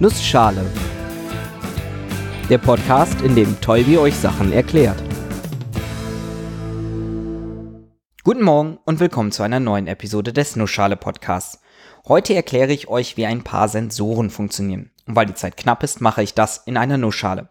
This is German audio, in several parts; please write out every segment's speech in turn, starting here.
Nussschale. Der Podcast, in dem Tolbi euch Sachen erklärt. Guten Morgen und willkommen zu einer neuen Episode des Nussschale Podcasts. Heute erkläre ich euch, wie ein paar Sensoren funktionieren. Und weil die Zeit knapp ist, mache ich das in einer Nussschale.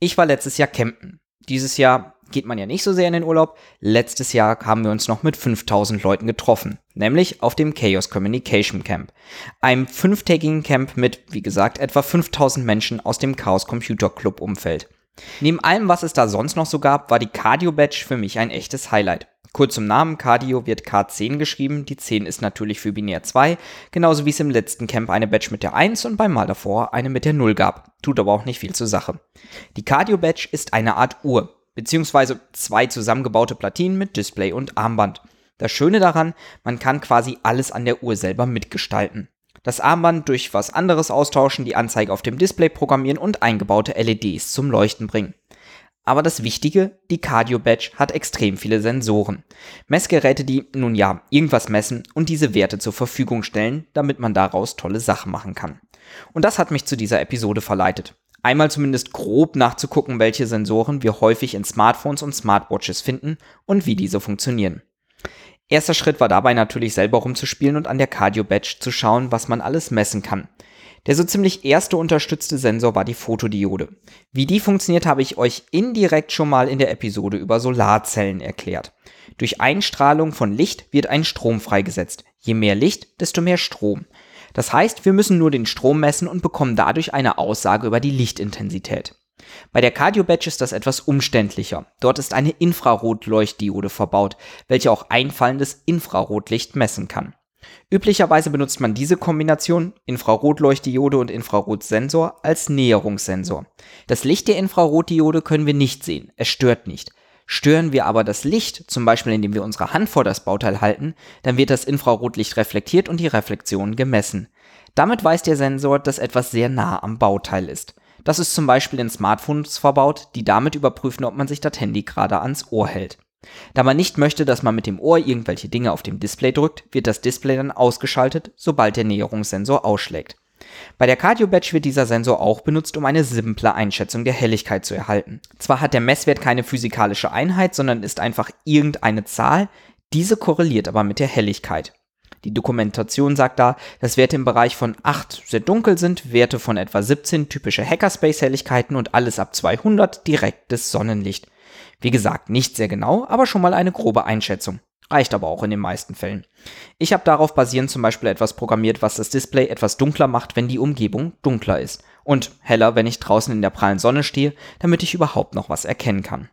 Ich war letztes Jahr campen. Dieses Jahr geht man ja nicht so sehr in den Urlaub. Letztes Jahr haben wir uns noch mit 5000 Leuten getroffen, nämlich auf dem Chaos Communication Camp. Einem fünftägigen Camp mit, wie gesagt, etwa 5000 Menschen aus dem Chaos Computer Club Umfeld. Neben allem, was es da sonst noch so gab, war die Cardio Badge für mich ein echtes Highlight. Kurz zum Namen, Cardio wird K10 geschrieben, die 10 ist natürlich für binär 2, genauso wie es im letzten Camp eine Badge mit der 1 und beim Mal davor eine mit der 0 gab. Tut aber auch nicht viel zur Sache. Die Cardio Badge ist eine Art Uhr, beziehungsweise zwei zusammengebaute Platinen mit Display und Armband. Das Schöne daran, man kann quasi alles an der Uhr selber mitgestalten. Das Armband durch was anderes austauschen, die Anzeige auf dem Display programmieren und eingebaute LEDs zum Leuchten bringen. Aber das Wichtige, die Cardio Badge hat extrem viele Sensoren. Messgeräte, die nun ja irgendwas messen und diese Werte zur Verfügung stellen, damit man daraus tolle Sachen machen kann. Und das hat mich zu dieser Episode verleitet einmal zumindest grob nachzugucken, welche Sensoren wir häufig in Smartphones und Smartwatches finden und wie diese funktionieren. Erster Schritt war dabei natürlich selber rumzuspielen und an der Cardio Badge zu schauen, was man alles messen kann. Der so ziemlich erste unterstützte Sensor war die Fotodiode. Wie die funktioniert, habe ich euch indirekt schon mal in der Episode über Solarzellen erklärt. Durch Einstrahlung von Licht wird ein Strom freigesetzt. Je mehr Licht, desto mehr Strom. Das heißt, wir müssen nur den Strom messen und bekommen dadurch eine Aussage über die Lichtintensität. Bei der Cardio Badge ist das etwas umständlicher. Dort ist eine Infrarotleuchtdiode verbaut, welche auch einfallendes Infrarotlicht messen kann. Üblicherweise benutzt man diese Kombination Infrarotleuchtdiode und Infrarotsensor als Näherungssensor. Das Licht der Infrarotdiode können wir nicht sehen, es stört nicht. Stören wir aber das Licht, zum Beispiel indem wir unsere Hand vor das Bauteil halten, dann wird das Infrarotlicht reflektiert und die Reflexion gemessen. Damit weiß der Sensor, dass etwas sehr nah am Bauteil ist. Das ist zum Beispiel in Smartphones verbaut, die damit überprüfen, ob man sich das Handy gerade ans Ohr hält. Da man nicht möchte, dass man mit dem Ohr irgendwelche Dinge auf dem Display drückt, wird das Display dann ausgeschaltet, sobald der Näherungssensor ausschlägt. Bei der Cardio Badge wird dieser Sensor auch benutzt, um eine simple Einschätzung der Helligkeit zu erhalten. Zwar hat der Messwert keine physikalische Einheit, sondern ist einfach irgendeine Zahl, diese korreliert aber mit der Helligkeit. Die Dokumentation sagt da, dass Werte im Bereich von 8 sehr dunkel sind, Werte von etwa 17 typische Hackerspace-Helligkeiten und alles ab 200 direktes Sonnenlicht. Wie gesagt, nicht sehr genau, aber schon mal eine grobe Einschätzung. Reicht aber auch in den meisten Fällen. Ich habe darauf basierend zum Beispiel etwas programmiert, was das Display etwas dunkler macht, wenn die Umgebung dunkler ist. Und heller, wenn ich draußen in der prallen Sonne stehe, damit ich überhaupt noch was erkennen kann.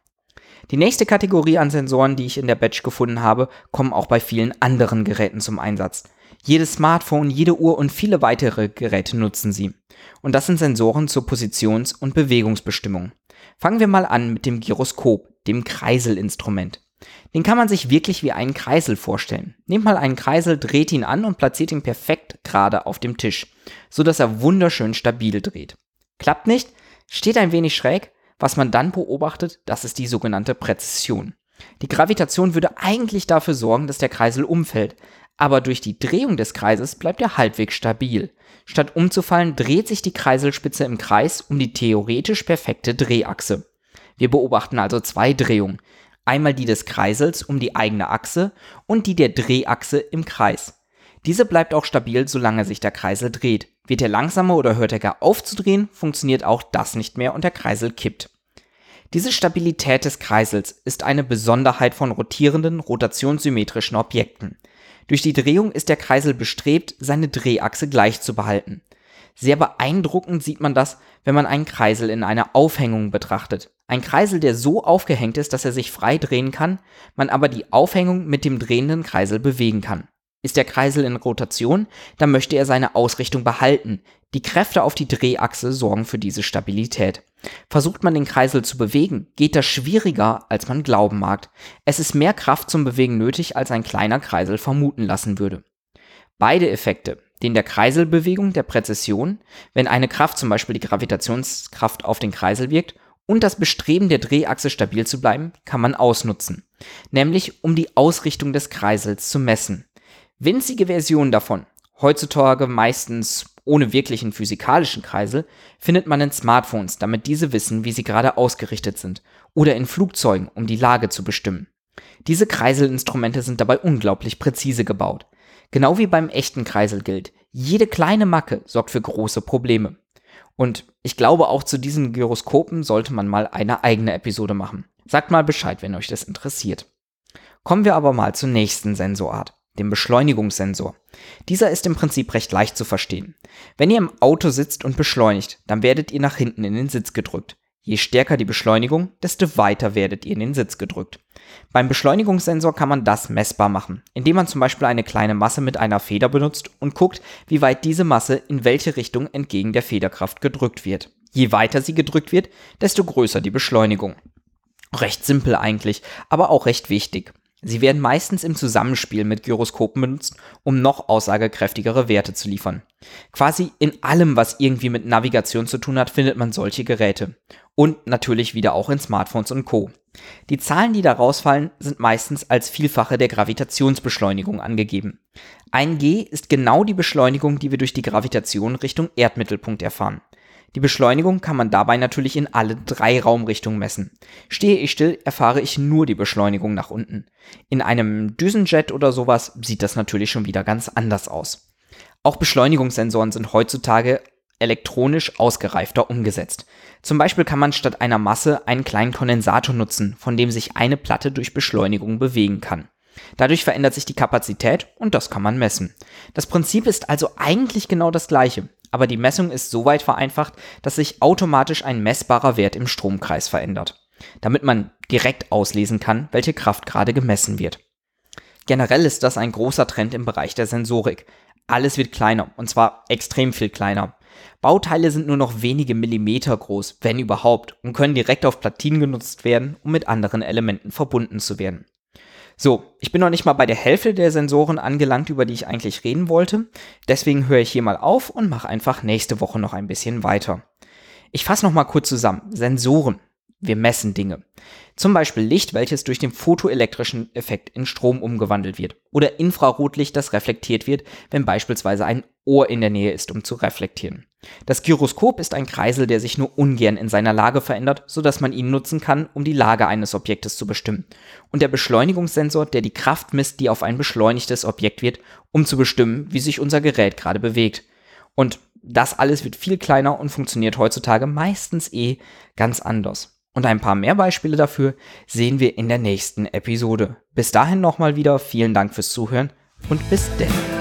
Die nächste Kategorie an Sensoren, die ich in der Batch gefunden habe, kommen auch bei vielen anderen Geräten zum Einsatz. Jedes Smartphone, jede Uhr und viele weitere Geräte nutzen sie. Und das sind Sensoren zur Positions- und Bewegungsbestimmung. Fangen wir mal an mit dem Gyroskop, dem Kreiselinstrument. Den kann man sich wirklich wie einen Kreisel vorstellen. Nehmt mal einen Kreisel, dreht ihn an und platziert ihn perfekt gerade auf dem Tisch, so dass er wunderschön stabil dreht. Klappt nicht, steht ein wenig schräg, was man dann beobachtet, das ist die sogenannte Präzision. Die Gravitation würde eigentlich dafür sorgen, dass der Kreisel umfällt, aber durch die Drehung des Kreises bleibt er halbwegs stabil. Statt umzufallen, dreht sich die Kreiselspitze im Kreis um die theoretisch perfekte Drehachse. Wir beobachten also zwei Drehungen, einmal die des Kreisels um die eigene Achse und die der Drehachse im Kreis. Diese bleibt auch stabil, solange sich der Kreisel dreht. Wird er langsamer oder hört er gar auf zu drehen, funktioniert auch das nicht mehr und der Kreisel kippt. Diese Stabilität des Kreisels ist eine Besonderheit von rotierenden, rotationssymmetrischen Objekten. Durch die Drehung ist der Kreisel bestrebt, seine Drehachse gleich zu behalten. Sehr beeindruckend sieht man das, wenn man einen Kreisel in einer Aufhängung betrachtet. Ein Kreisel, der so aufgehängt ist, dass er sich frei drehen kann, man aber die Aufhängung mit dem drehenden Kreisel bewegen kann. Ist der Kreisel in Rotation, dann möchte er seine Ausrichtung behalten. Die Kräfte auf die Drehachse sorgen für diese Stabilität. Versucht man den Kreisel zu bewegen, geht das schwieriger, als man glauben mag. Es ist mehr Kraft zum Bewegen nötig, als ein kleiner Kreisel vermuten lassen würde. Beide Effekte, den der Kreiselbewegung der Präzision, wenn eine Kraft, zum Beispiel die Gravitationskraft auf den Kreisel wirkt, und das Bestreben der Drehachse stabil zu bleiben, kann man ausnutzen, nämlich um die Ausrichtung des Kreisels zu messen. Winzige Versionen davon, heutzutage meistens ohne wirklichen physikalischen Kreisel findet man in Smartphones, damit diese wissen, wie sie gerade ausgerichtet sind, oder in Flugzeugen, um die Lage zu bestimmen. Diese Kreiselinstrumente sind dabei unglaublich präzise gebaut. Genau wie beim echten Kreisel gilt, jede kleine Macke sorgt für große Probleme. Und ich glaube, auch zu diesen Gyroskopen sollte man mal eine eigene Episode machen. Sagt mal Bescheid, wenn euch das interessiert. Kommen wir aber mal zur nächsten Sensorart, dem Beschleunigungssensor. Dieser ist im Prinzip recht leicht zu verstehen. Wenn ihr im Auto sitzt und beschleunigt, dann werdet ihr nach hinten in den Sitz gedrückt. Je stärker die Beschleunigung, desto weiter werdet ihr in den Sitz gedrückt. Beim Beschleunigungssensor kann man das messbar machen, indem man zum Beispiel eine kleine Masse mit einer Feder benutzt und guckt, wie weit diese Masse in welche Richtung entgegen der Federkraft gedrückt wird. Je weiter sie gedrückt wird, desto größer die Beschleunigung. Recht simpel eigentlich, aber auch recht wichtig. Sie werden meistens im Zusammenspiel mit Gyroskopen benutzt, um noch aussagekräftigere Werte zu liefern. Quasi in allem, was irgendwie mit Navigation zu tun hat, findet man solche Geräte. Und natürlich wieder auch in Smartphones und Co. Die Zahlen, die da rausfallen, sind meistens als Vielfache der Gravitationsbeschleunigung angegeben. 1g ist genau die Beschleunigung, die wir durch die Gravitation Richtung Erdmittelpunkt erfahren. Die Beschleunigung kann man dabei natürlich in alle drei Raumrichtungen messen. Stehe ich still, erfahre ich nur die Beschleunigung nach unten. In einem Düsenjet oder sowas sieht das natürlich schon wieder ganz anders aus. Auch Beschleunigungssensoren sind heutzutage elektronisch ausgereifter umgesetzt. Zum Beispiel kann man statt einer Masse einen kleinen Kondensator nutzen, von dem sich eine Platte durch Beschleunigung bewegen kann. Dadurch verändert sich die Kapazität und das kann man messen. Das Prinzip ist also eigentlich genau das gleiche aber die Messung ist so weit vereinfacht, dass sich automatisch ein messbarer Wert im Stromkreis verändert, damit man direkt auslesen kann, welche Kraft gerade gemessen wird. Generell ist das ein großer Trend im Bereich der Sensorik. Alles wird kleiner, und zwar extrem viel kleiner. Bauteile sind nur noch wenige Millimeter groß, wenn überhaupt, und können direkt auf Platinen genutzt werden, um mit anderen Elementen verbunden zu werden. So, ich bin noch nicht mal bei der Hälfte der Sensoren angelangt, über die ich eigentlich reden wollte. Deswegen höre ich hier mal auf und mache einfach nächste Woche noch ein bisschen weiter. Ich fasse noch mal kurz zusammen. Sensoren. Wir messen Dinge. Zum Beispiel Licht, welches durch den photoelektrischen Effekt in Strom umgewandelt wird. Oder Infrarotlicht, das reflektiert wird, wenn beispielsweise ein Ohr in der Nähe ist, um zu reflektieren. Das Gyroskop ist ein Kreisel, der sich nur ungern in seiner Lage verändert, sodass man ihn nutzen kann, um die Lage eines Objektes zu bestimmen. Und der Beschleunigungssensor, der die Kraft misst, die auf ein beschleunigtes Objekt wird, um zu bestimmen, wie sich unser Gerät gerade bewegt. Und das alles wird viel kleiner und funktioniert heutzutage meistens eh ganz anders. Und ein paar mehr Beispiele dafür sehen wir in der nächsten Episode. Bis dahin nochmal wieder vielen Dank fürs Zuhören und bis denn.